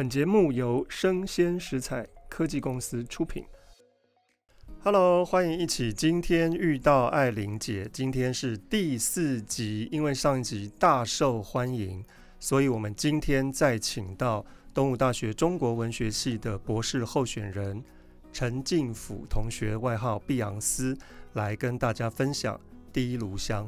本节目由生鲜食材科技公司出品。Hello，欢迎一起今天遇到爱玲姐。今天是第四集，因为上一集大受欢迎，所以我们今天再请到东吴大学中国文学系的博士候选人陈进甫同学，外号碧昂斯，来跟大家分享《第一炉香》。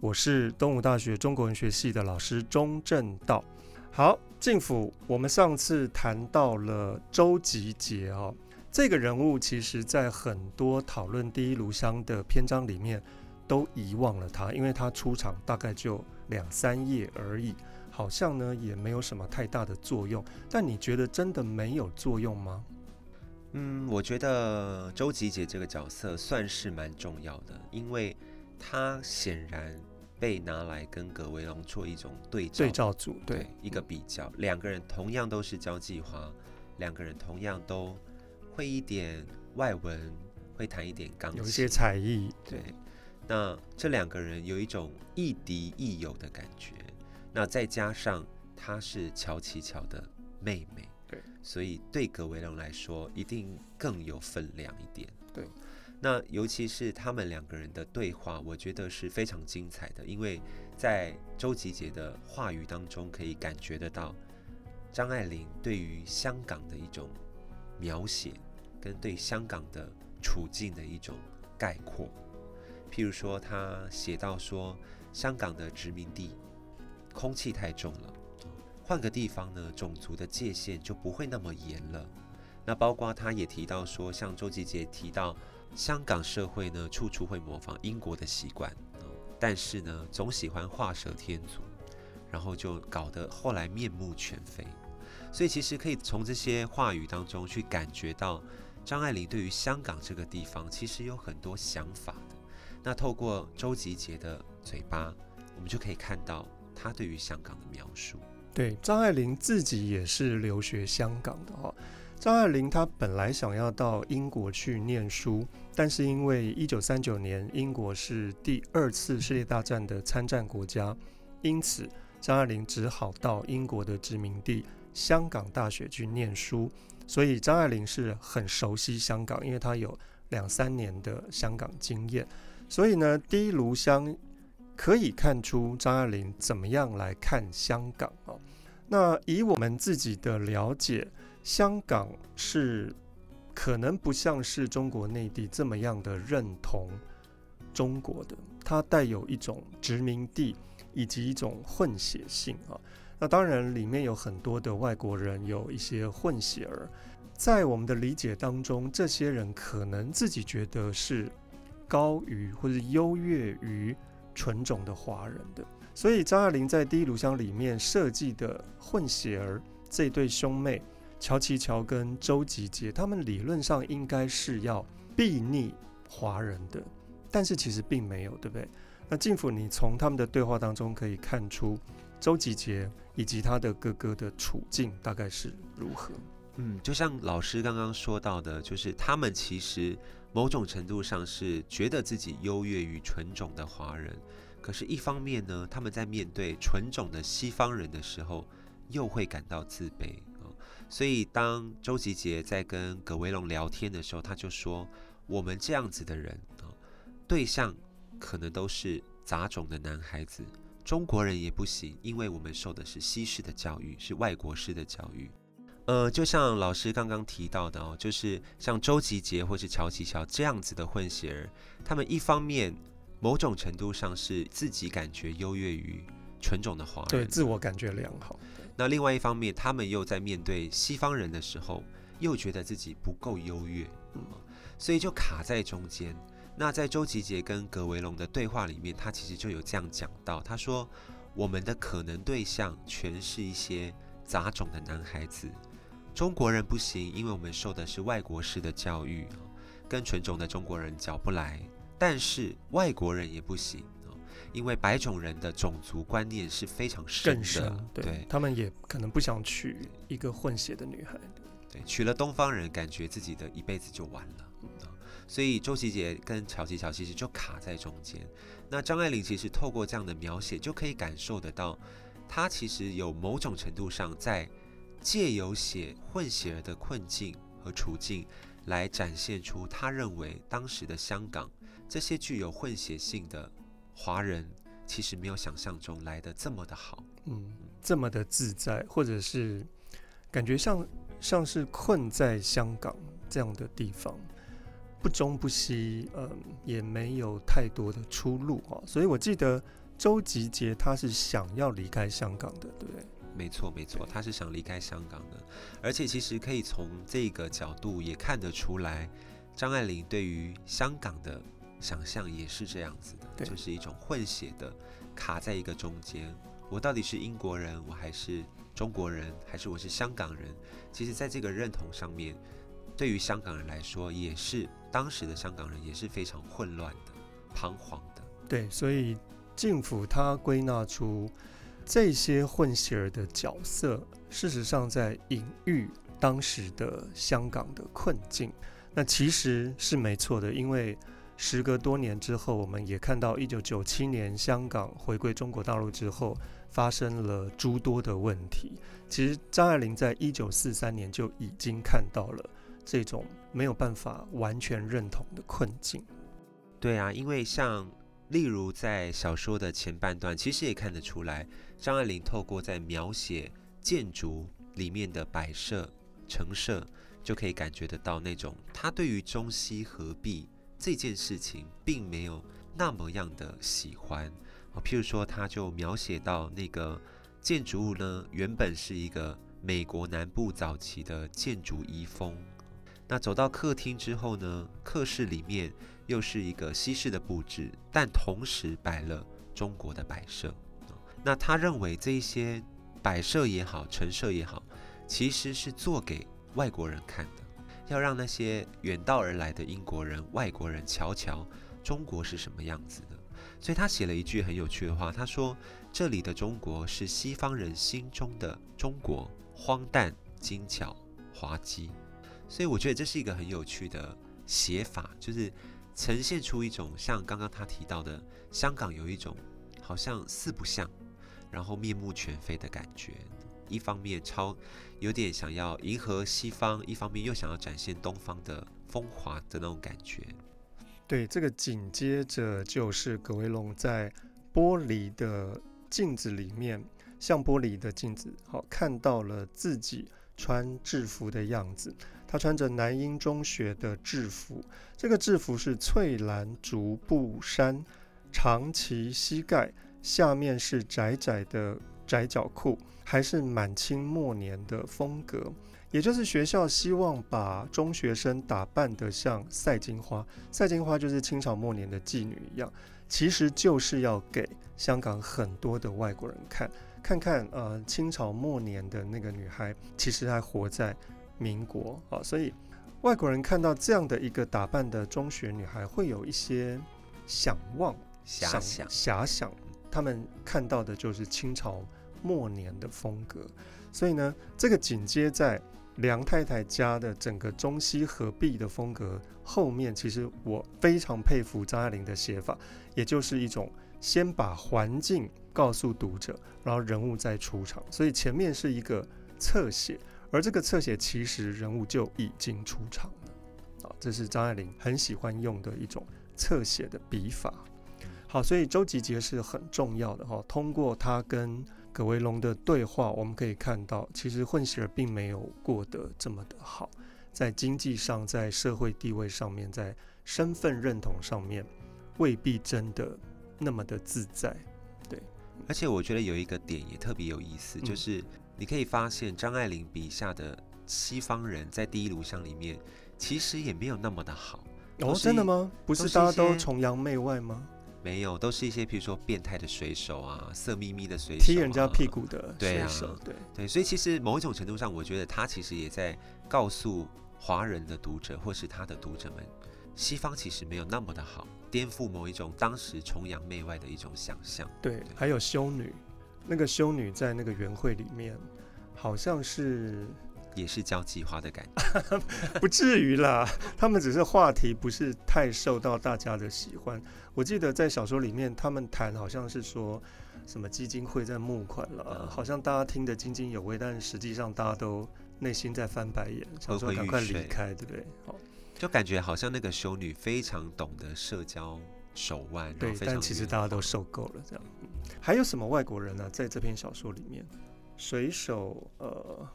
我是东吴大学中国文学系的老师钟正道。好，进辅，我们上次谈到了周吉杰哦。这个人物其实，在很多讨论《第一炉香》的篇章里面，都遗忘了他，因为他出场大概就两三页而已，好像呢也没有什么太大的作用。但你觉得真的没有作用吗？嗯，我觉得周吉杰这个角色算是蛮重要的，因为他显然被拿来跟葛维龙做一种对照对照组，对，对一个比较。两个人同样都是交际花，两个人同样都。会一点外文，会弹一点钢琴，有一些才艺。对，那这两个人有一种亦敌亦友的感觉。那再加上她是乔琪乔的妹妹，对，所以对葛维龙来说一定更有分量一点。对，那尤其是他们两个人的对话，我觉得是非常精彩的，因为在周吉杰的话语当中可以感觉得到张爱玲对于香港的一种。描写跟对香港的处境的一种概括，譬如说，他写到说，香港的殖民地空气太重了，换个地方呢，种族的界限就不会那么严了。那包括他也提到说，像周吉杰提到，香港社会呢，处处会模仿英国的习惯，但是呢，总喜欢画蛇添足，然后就搞得后来面目全非。所以其实可以从这些话语当中去感觉到，张爱玲对于香港这个地方其实有很多想法的。那透过周吉杰的嘴巴，我们就可以看到他对于香港的描述。对，张爱玲自己也是留学香港的哈。张爱玲她本来想要到英国去念书，但是因为一九三九年英国是第二次世界大战的参战国家，因此张爱玲只好到英国的殖民地。香港大学去念书，所以张爱玲是很熟悉香港，因为她有两三年的香港经验。所以呢，第一炉香可以看出张爱玲怎么样来看香港啊。那以我们自己的了解，香港是可能不像是中国内地这么样的认同中国的，它带有一种殖民地以及一种混血性啊。那当然，里面有很多的外国人，有一些混血儿。在我们的理解当中，这些人可能自己觉得是高于或者优越于纯种的华人的。所以张爱玲在《第一炉香》里面设计的混血儿这对兄妹乔琪乔跟周吉杰，他们理论上应该是要避逆华人的，但是其实并没有，对不对？那进辅，你从他们的对话当中可以看出。周吉杰以及他的哥哥的处境大概是如何？嗯，就像老师刚刚说到的，就是他们其实某种程度上是觉得自己优越于纯种的华人，可是，一方面呢，他们在面对纯种的西方人的时候，又会感到自卑。所以，当周吉杰在跟葛维龙聊天的时候，他就说：“我们这样子的人啊，对象可能都是杂种的男孩子。”中国人也不行，因为我们受的是西式的教育，是外国式的教育。呃，就像老师刚刚提到的哦，就是像周吉杰或是乔琪乔这样子的混血儿，他们一方面某种程度上是自己感觉优越于纯种的华人，对，自我感觉良好。那另外一方面，他们又在面对西方人的时候，又觉得自己不够优越，嗯，所以就卡在中间。那在周吉杰跟葛维龙的对话里面，他其实就有这样讲到，他说：“我们的可能对象全是一些杂种的男孩子，中国人不行，因为我们受的是外国式的教育，跟纯种的中国人搅不来；但是外国人也不行，因为白种人的种族观念是非常深的，深，对，对他们也可能不想娶一个混血的女孩，对，娶了东方人，感觉自己的一辈子就完了。”所以周吉杰跟乔琪乔其实就卡在中间。那张爱玲其实透过这样的描写，就可以感受得到，她其实有某种程度上在借由写混血儿的困境和处境，来展现出她认为当时的香港这些具有混血性的华人，其实没有想象中来的这么的好，嗯，这么的自在，或者是感觉像像是困在香港这样的地方，不中不西，嗯，也没有太多的出路啊。所以我记得周吉杰他是想要离开香港的，对不对？没错，没错，他是想离开香港的，而且其实可以从这个角度也看得出来，张爱玲对于香港的想象也是这样子的，就是一种混血的，卡在一个中间，我到底是英国人，我还是中国人，还是我是香港人？其实，在这个认同上面，对于香港人来说，也是当时的香港人也是非常混乱的、彷徨的。对，所以政府他归纳出。这些混血儿的角色，事实上在隐喻当时的香港的困境。那其实是没错的，因为时隔多年之后，我们也看到一九九七年香港回归中国大陆之后，发生了诸多的问题。其实张爱玲在一九四三年就已经看到了这种没有办法完全认同的困境。对啊，因为像。例如在小说的前半段，其实也看得出来，张爱玲透过在描写建筑里面的摆设、陈设，就可以感觉得到那种她对于中西合璧这件事情，并没有那么样的喜欢。啊，譬如说，他就描写到那个建筑物呢，原本是一个美国南部早期的建筑遗风。那走到客厅之后呢，客室里面又是一个西式的布置，但同时摆了中国的摆设。那他认为这一些摆设也好，陈设也好，其实是做给外国人看的，要让那些远道而来的英国人、外国人瞧瞧中国是什么样子的。所以他写了一句很有趣的话，他说：“这里的中国是西方人心中的中国，荒诞、精巧、滑稽。”所以我觉得这是一个很有趣的写法，就是呈现出一种像刚刚他提到的香港有一种好像四不像，然后面目全非的感觉。一方面超有点想要迎合西方，一方面又想要展现东方的风华的那种感觉。对，这个紧接着就是葛威龙在玻璃的镜子里面，像玻璃的镜子，好看到了自己穿制服的样子。他穿着南英中学的制服，这个制服是翠蓝竹布衫，长齐膝盖，下面是窄窄的窄脚裤，还是满清末年的风格。也就是学校希望把中学生打扮得像赛金花，赛金花就是清朝末年的妓女一样，其实就是要给香港很多的外国人看，看看呃清朝末年的那个女孩，其实还活在。民国啊，所以外国人看到这样的一个打扮的中学女孩，会有一些想望、遐想、遐想。他们看到的就是清朝末年的风格。所以呢，这个紧接在梁太太家的整个中西合璧的风格后面，其实我非常佩服张爱玲的写法，也就是一种先把环境告诉读者，然后人物再出场。所以前面是一个侧写。而这个侧写其实人物就已经出场了，啊，这是张爱玲很喜欢用的一种侧写的笔法。好，所以周吉杰是很重要的哈。通过他跟葛维龙的对话，我们可以看到，其实混血儿并没有过得这么的好，在经济上，在社会地位上面，在身份认同上面，未必真的那么的自在。对，而且我觉得有一个点也特别有意思，就是。你可以发现张爱玲笔下的西方人在第一炉香里面，其实也没有那么的好。哦，真的吗？不是大家都崇洋媚外吗？没有，都是一些比如说变态的水手啊，色眯眯的水手，啊，踢人家屁股的水手。对啊，对对，所以其实某一种程度上，我觉得他其实也在告诉华人的读者，或是他的读者们，西方其实没有那么的好，颠覆某一种当时崇洋媚外的一种想象。对，对，还有修女。那个修女在那个园会里面，好像是也是交际花的感觉，不至于啦。他们只是话题不是太受到大家的喜欢。我记得在小说里面，他们谈好像是说，什么基金会在募款了，嗯、好像大家听得津津有味，但实际上大家都内心在翻白眼，想说赶快离开，对不对？好，就感觉好像那个修女非常懂得社交手腕，对，但其实大家都受够了这样。还有什么外国人呢、啊？在这篇小说里面，水手，呃，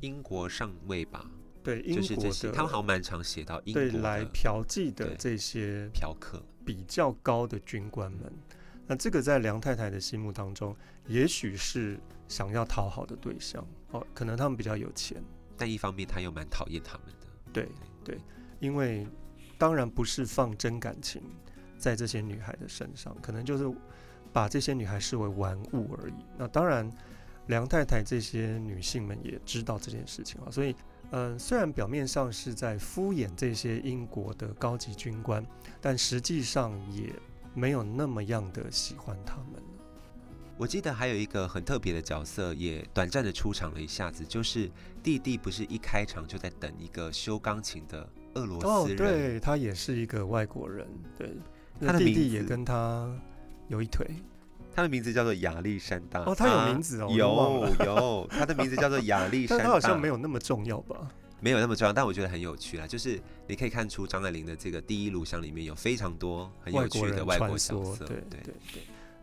英国上尉吧。对，英国的他们好像蛮常写到英国对来嫖妓的这些嫖客比较高的军官们，那这个在梁太太的心目当中，也许是想要讨好的对象哦，可能他们比较有钱，但一方面他又蛮讨厌他们的。对对，因为当然不是放真感情在这些女孩的身上，可能就是把这些女孩视为玩物而已。那当然，梁太太这些女性们也知道这件事情啊，所以。嗯，虽然表面上是在敷衍这些英国的高级军官，但实际上也没有那么样的喜欢他们。我记得还有一个很特别的角色，也短暂的出场了一下子，就是弟弟不是一开场就在等一个修钢琴的俄罗斯人？哦，对，他也是一个外国人，对，他的弟弟也跟他有一腿。他的名字叫做亚历山大。哦，他有名字哦，有有，他的名字叫做亚历山大。但他好像没有那么重要吧？没有那么重要，但我觉得很有趣啦。就是你可以看出张爱玲的这个第一炉香里面有非常多很有趣的外国角色。对对对。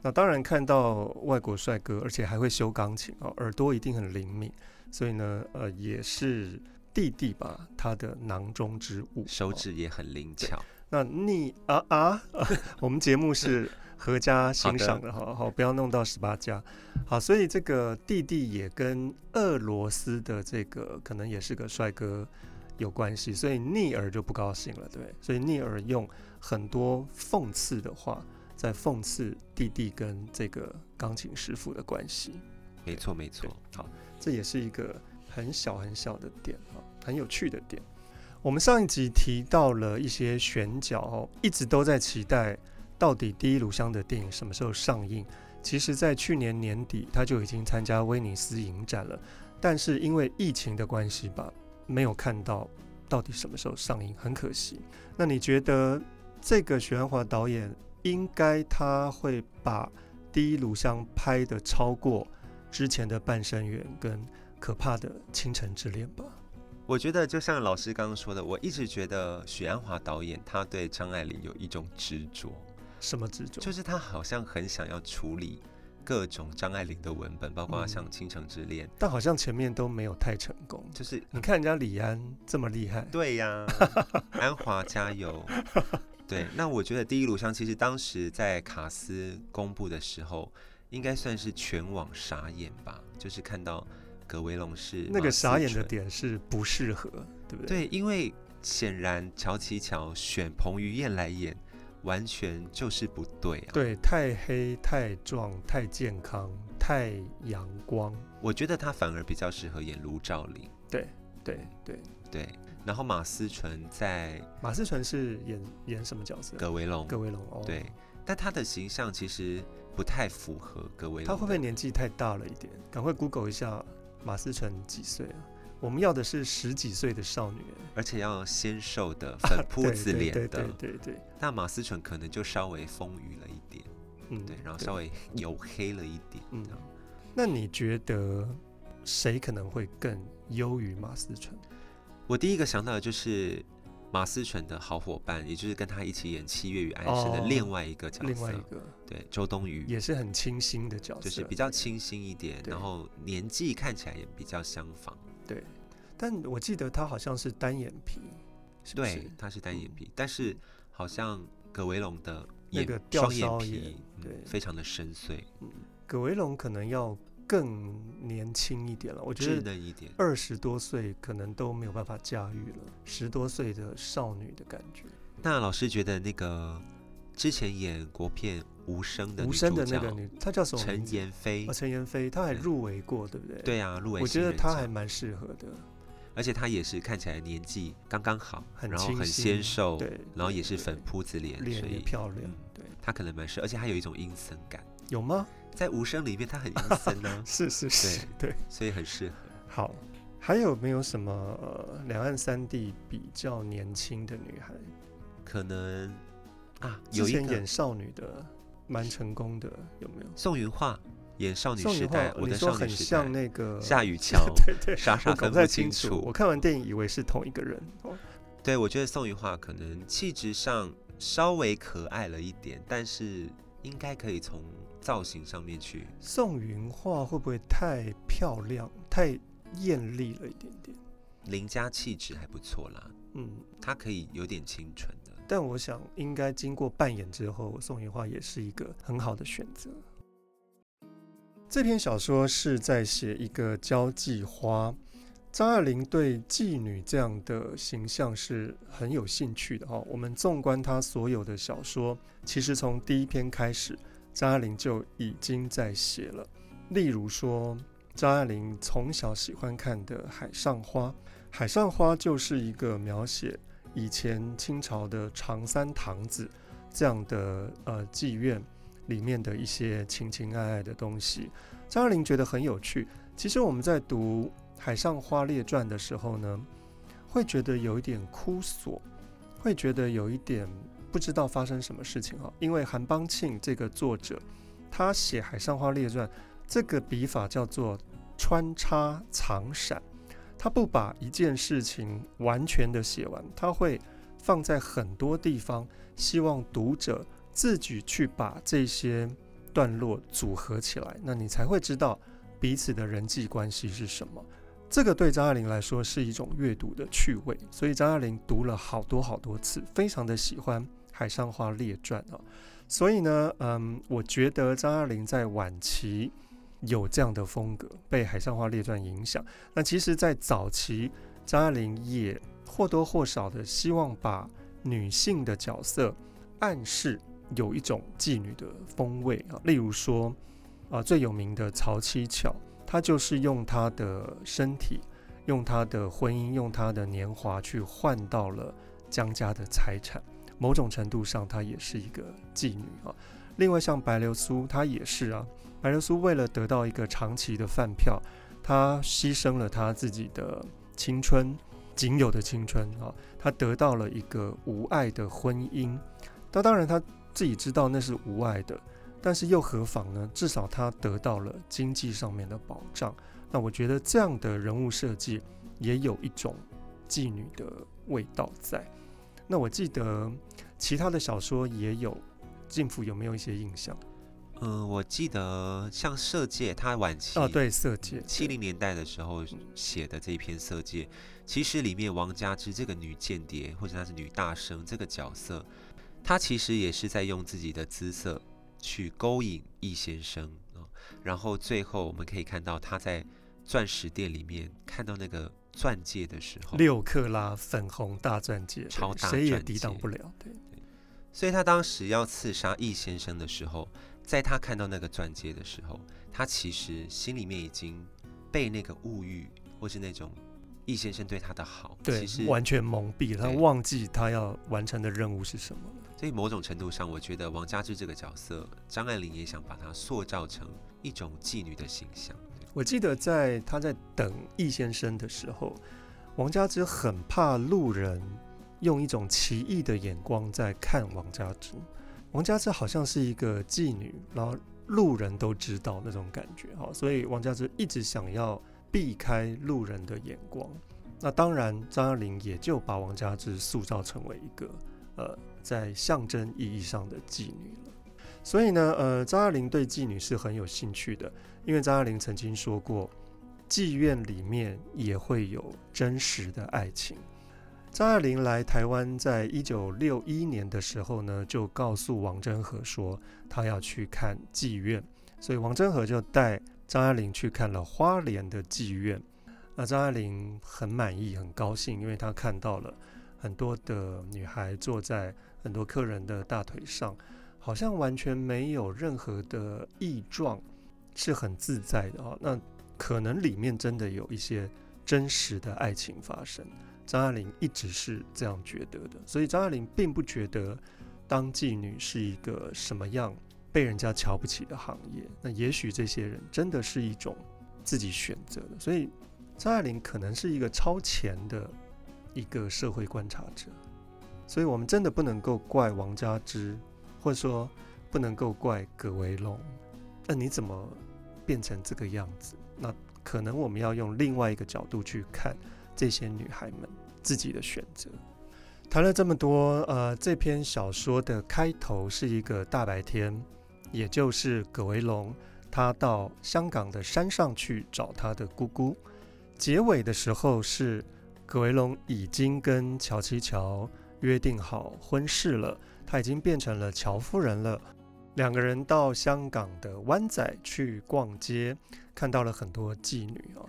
那当然看到外国帅哥，而且还会修钢琴哦，耳朵一定很灵敏，所以呢，呃，也是弟弟吧，他的囊中之物，手指也很灵巧。那你啊啊，啊，我们节目是。合家欣赏的，好好不要弄到十八家。好，所以这个弟弟也跟俄罗斯的这个可能也是个帅哥有关系，所以逆儿就不高兴了，对。所以逆儿用很多讽刺的话在讽刺弟弟跟这个钢琴师傅的关系。没错，没错。好，这也是一个很小很小的点啊，很有趣的点。我们上一集提到了一些选角哦，一直都在期待。到底《第一炉香》的电影什么时候上映？其实，在去年年底他就已经参加威尼斯影展了，但是因为疫情的关系吧，没有看到到底什么时候上映，很可惜。那你觉得这个许鞍华导演应该他会把《第一炉香》拍得超过之前的《半生缘》跟《可怕的倾城之恋》吧？我觉得就像老师刚刚说的，我一直觉得许鞍华导演他对张爱玲有一种执着。什么执着？就是他好像很想要处理各种张爱玲的文本，包括像《倾城之恋》，但好像前面都没有太成功。就是你看人家李安这么厉害，对呀，安华加油。对，那我觉得《第一炉香》其实当时在卡斯公布的时候，应该算是全网傻眼吧。就是看到葛维龙是那个傻眼的点是不适合，对不对？对，因为显然乔琪乔选彭于晏来演。完全就是不对啊！对，太黑、太壮、太健康、太阳光。我觉得他反而比较适合演卢照邻。对，对，对，对。然后马思纯在马思纯是演演什么角色？葛维龙。葛维龙哦。对，但他的形象其实不太符合葛维龙。他会不会年纪太大了一点？赶快 Google 一下马思纯几岁啊？我们要的是十几岁的少女，而且要纤瘦的粉扑子脸的。对对对对。那马思纯可能就稍微丰腴了一点，嗯，对，然后稍微黝黑了一点。嗯，那你觉得谁可能会更优于马思纯？我第一个想到的就是马思纯的好伙伴，也就是跟他一起演《七月与安生》的另外一个角色，另外一个对周冬雨也是很清新的角色，就是比较清新一点，然后年纪看起来也比较相仿。对，但我记得他好像是单眼皮，是不是？对，他是单眼皮，嗯、但是好像葛维龙的那个双眼皮，对、嗯，非常的深邃。嗯，葛维龙可能要更年轻一点了，我觉得二十多岁可能都没有办法驾驭了，十多岁的少女的感觉。那老师觉得那个之前演国片。无声的无声的那个女，她叫什么？陈妍霏。陈妍霏，她还入围过，对不对？对啊，入围。我觉得她还蛮适合的，而且她也是看起来年纪刚刚好，很然后很纤瘦，对，然后也是粉扑子脸，脸也漂亮，对。她可能蛮适合，而且她有一种阴森感。有吗？在无声里面，她很阴森呢。是是是，对，所以很适合。好，还有没有什么呃，两岸三地比较年轻的女孩？可能啊，有一个演少女的。蛮成功的，有没有？宋云画演少女时代，我的少很像那个 夏雨乔，对对，傻傻分不清楚。我看完电影以为是同一个人。对，我觉得宋云画可能气质上稍微可爱了一点，但是应该可以从造型上面去。宋云画会不会太漂亮、太艳丽了一点点？邻家气质还不错啦，嗯，她可以有点清纯的。但我想，应该经过扮演之后，宋芸樺也是一个很好的选择。这篇小说是在写一个交际花，张爱玲对妓女这样的形象是很有兴趣的哈。我们纵观她所有的小说，其实从第一篇开始，张爱玲就已经在写了。例如说，张爱玲从小喜欢看的《海上花》，《海上花》就是一个描写。以前清朝的长三堂子这样的呃妓院里面的一些情情爱爱的东西，张爱玲觉得很有趣。其实我们在读《海上花列传》的时候呢，会觉得有一点枯索，会觉得有一点不知道发生什么事情哈。因为韩邦庆这个作者，他写《海上花列传》这个笔法叫做穿插藏闪。他不把一件事情完全的写完，他会放在很多地方，希望读者自己去把这些段落组合起来，那你才会知道彼此的人际关系是什么。这个对张爱玲来说是一种阅读的趣味，所以张爱玲读了好多好多次，非常的喜欢《海上花列传》啊。所以呢，嗯，我觉得张爱玲在晚期。有这样的风格，被《海上花列传》影响。那其实，在早期，张爱玲也或多或少的希望把女性的角色暗示有一种妓女的风味啊。例如说，啊，最有名的曹七巧，她就是用她的身体、用她的婚姻、用她的年华去换到了江家的财产。某种程度上，她也是一个妓女啊。另外，像白流苏，她也是啊。白流苏为了得到一个长期的饭票，她牺牲了她自己的青春，仅有的青春啊，她得到了一个无爱的婚姻。那当然，她自己知道那是无爱的，但是又何妨呢？至少她得到了经济上面的保障。那我觉得这样的人物设计也有一种妓女的味道在。那我记得其他的小说也有，静福有没有一些印象？嗯，我记得像《色戒》，他晚期哦，对，《色戒》七零年代的时候写的这一篇《色戒》，其实里面王佳芝这个女间谍，或者她是女大生这个角色，她其实也是在用自己的姿色去勾引易先生啊。然后最后我们可以看到她在钻石店里面看到那个钻戒的时候，六克拉粉红大钻戒，超大，谁也抵挡不了。对，对，所以她当时要刺杀易先生的时候。在他看到那个钻戒的时候，他其实心里面已经被那个物欲，或是那种易先生对他的好，对，其实完全蒙蔽了，他忘记他要完成的任务是什么了。所以某种程度上，我觉得王佳芝这个角色，张爱玲也想把她塑造成一种妓女的形象。我记得在他在等易先生的时候，王佳芝很怕路人用一种奇异的眼光在看王佳芝。王佳芝好像是一个妓女，然后路人都知道那种感觉哈，所以王佳芝一直想要避开路人的眼光。那当然，张爱玲也就把王佳芝塑造成为一个呃，在象征意义上的妓女了。所以呢，呃，张爱玲对妓女是很有兴趣的，因为张爱玲曾经说过，妓院里面也会有真实的爱情。张爱玲来台湾，在一九六一年的时候呢，就告诉王祯和说，她要去看妓院，所以王祯和就带张爱玲去看了花莲的妓院。那张爱玲很满意，很高兴，因为她看到了很多的女孩坐在很多客人的大腿上，好像完全没有任何的异状，是很自在的哦。那可能里面真的有一些真实的爱情发生。张爱玲一直是这样觉得的，所以张爱玲并不觉得当妓女是一个什么样被人家瞧不起的行业。那也许这些人真的是一种自己选择的，所以张爱玲可能是一个超前的一个社会观察者。所以我们真的不能够怪王佳芝，或者说不能够怪葛维龙。那你怎么变成这个样子？那可能我们要用另外一个角度去看这些女孩们自己的选择。谈了这么多，呃，这篇小说的开头是一个大白天，也就是葛维龙他到香港的山上去找他的姑姑。结尾的时候是葛维龙已经跟乔琪乔约定好婚事了，他已经变成了乔夫人了。两个人到香港的湾仔去逛街，看到了很多妓女哦。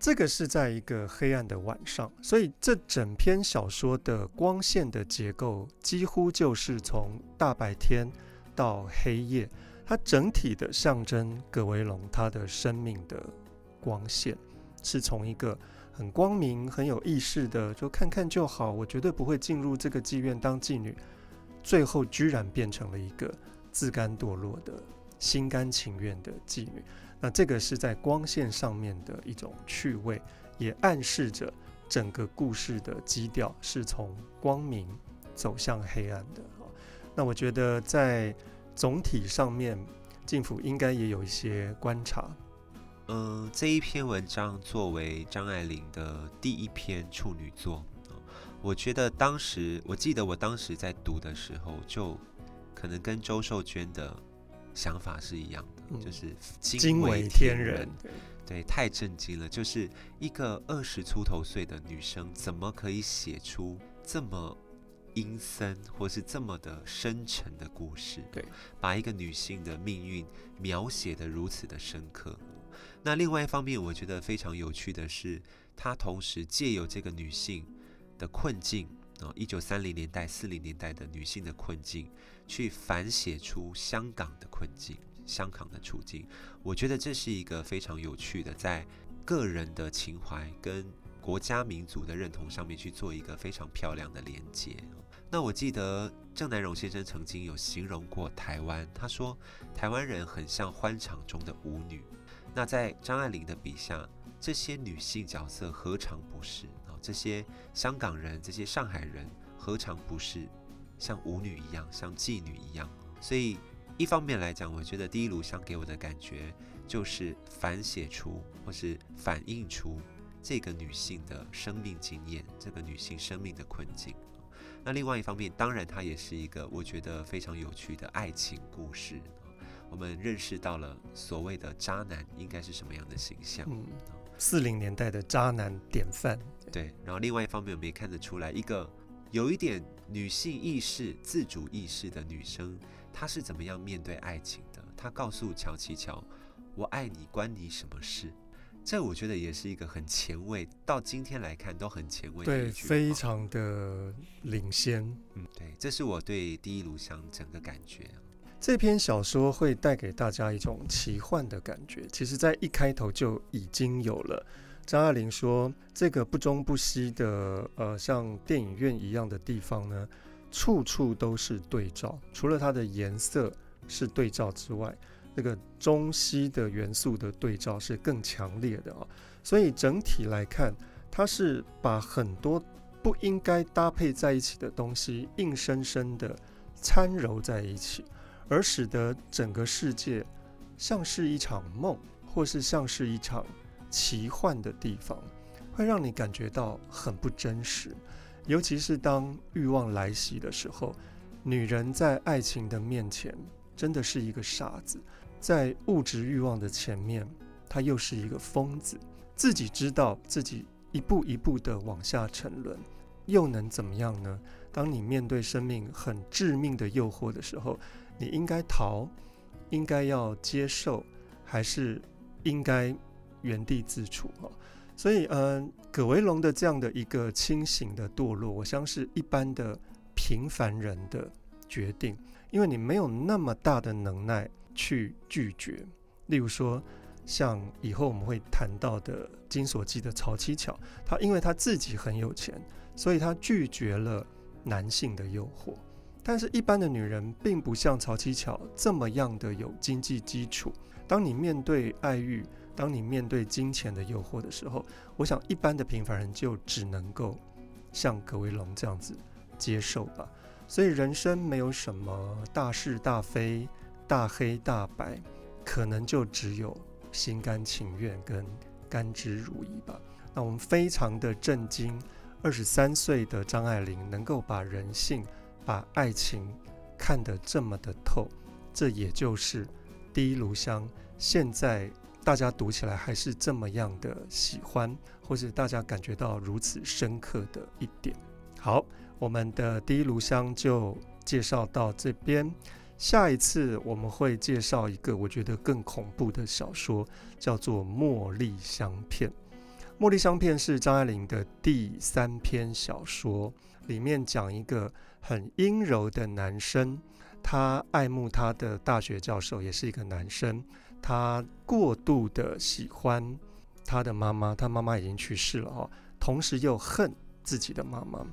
这个是在一个黑暗的晚上，所以这整篇小说的光线的结构几乎就是从大白天到黑夜，它整体的象征葛维龙他的生命的光线是从一个很光明、很有意识的，就看看就好，我绝对不会进入这个妓院当妓女，最后居然变成了一个。自甘堕落的、心甘情愿的妓女，那这个是在光线上面的一种趣味，也暗示着整个故事的基调是从光明走向黑暗的。那我觉得在总体上面，静府应该也有一些观察。嗯，这一篇文章作为张爱玲的第一篇处女作，我觉得当时，我记得我当时在读的时候就。可能跟周寿娟的想法是一样的，嗯、就是惊为天人，对，太震惊了。就是一个二十出头岁的女生，怎么可以写出这么阴森或是这么的深沉的故事？对，把一个女性的命运描写的如此的深刻。那另外一方面，我觉得非常有趣的是，她同时借由这个女性的困境。一九三零年代、四零年代的女性的困境，去反写出香港的困境、香港的处境。我觉得这是一个非常有趣的，在个人的情怀跟国家民族的认同上面去做一个非常漂亮的连接。那我记得郑南榕先生曾经有形容过台湾，他说台湾人很像欢场中的舞女。那在张爱玲的笔下，这些女性角色何尝不是？这些香港人，这些上海人，何尝不是像舞女一样，像妓女一样？所以，一方面来讲，我觉得《第一炉香》给我的感觉就是反写出或是反映出这个女性的生命经验，这个女性生命的困境。那另外一方面，当然它也是一个我觉得非常有趣的爱情故事。我们认识到了所谓的渣男应该是什么样的形象。嗯四零年代的渣男典范，对。然后另外一方面，我们也看得出来，一个有一点女性意识、自主意识的女生，她是怎么样面对爱情的？她告诉乔琪乔：“我爱你，关你什么事？”这我觉得也是一个很前卫，到今天来看都很前卫的，对，非常的领先。嗯，对，这是我对第一炉香整个感觉。这篇小说会带给大家一种奇幻的感觉，其实，在一开头就已经有了。张爱玲说：“这个不中不西的，呃，像电影院一样的地方呢，处处都是对照。除了它的颜色是对照之外，那个中西的元素的对照是更强烈的啊。所以整体来看，它是把很多不应该搭配在一起的东西，硬生生的掺揉在一起。”而使得整个世界像是一场梦，或是像是一场奇幻的地方，会让你感觉到很不真实。尤其是当欲望来袭的时候，女人在爱情的面前真的是一个傻子，在物质欲望的前面，她又是一个疯子。自己知道自己一步一步的往下沉沦，又能怎么样呢？当你面对生命很致命的诱惑的时候，你应该逃，应该要接受，还是应该原地自处啊？所以，嗯，葛维龙的这样的一个清醒的堕落，我相信是一般的平凡人的决定，因为你没有那么大的能耐去拒绝。例如说，像以后我们会谈到的金锁记的曹七巧，他因为他自己很有钱，所以他拒绝了男性的诱惑。但是，一般的女人并不像曹七巧这么样的有经济基础。当你面对爱欲，当你面对金钱的诱惑的时候，我想一般的平凡人就只能够像葛威龙这样子接受吧。所以人生没有什么大是大非、大黑大白，可能就只有心甘情愿跟甘之如饴吧。那我们非常的震惊，二十三岁的张爱玲能够把人性、把爱情看得这么的透，这也就是《第一炉香》现在大家读起来还是这么样的喜欢，或是大家感觉到如此深刻的一点。好，我们的《第一炉香》就介绍到这边，下一次我们会介绍一个我觉得更恐怖的小说，叫做《茉莉香片》。《茉莉香片》是张爱玲的第三篇小说，里面讲一个很阴柔的男生，他爱慕他的大学教授，也是一个男生，他过度的喜欢他的妈妈，他妈妈已经去世了哈，同时又恨自己的妈妈，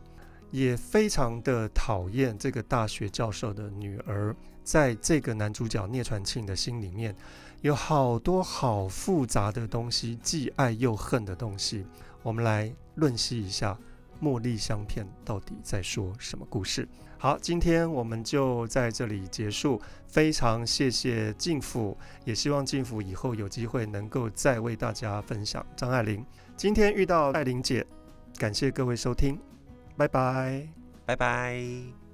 也非常的讨厌这个大学教授的女儿，在这个男主角聂传庆的心里面。有好多好复杂的东西，既爱又恨的东西。我们来论析一下《茉莉香片》到底在说什么故事。好，今天我们就在这里结束。非常谢谢静府，也希望静府以后有机会能够再为大家分享张爱玲。今天遇到爱玲姐，感谢各位收听，拜拜，拜拜。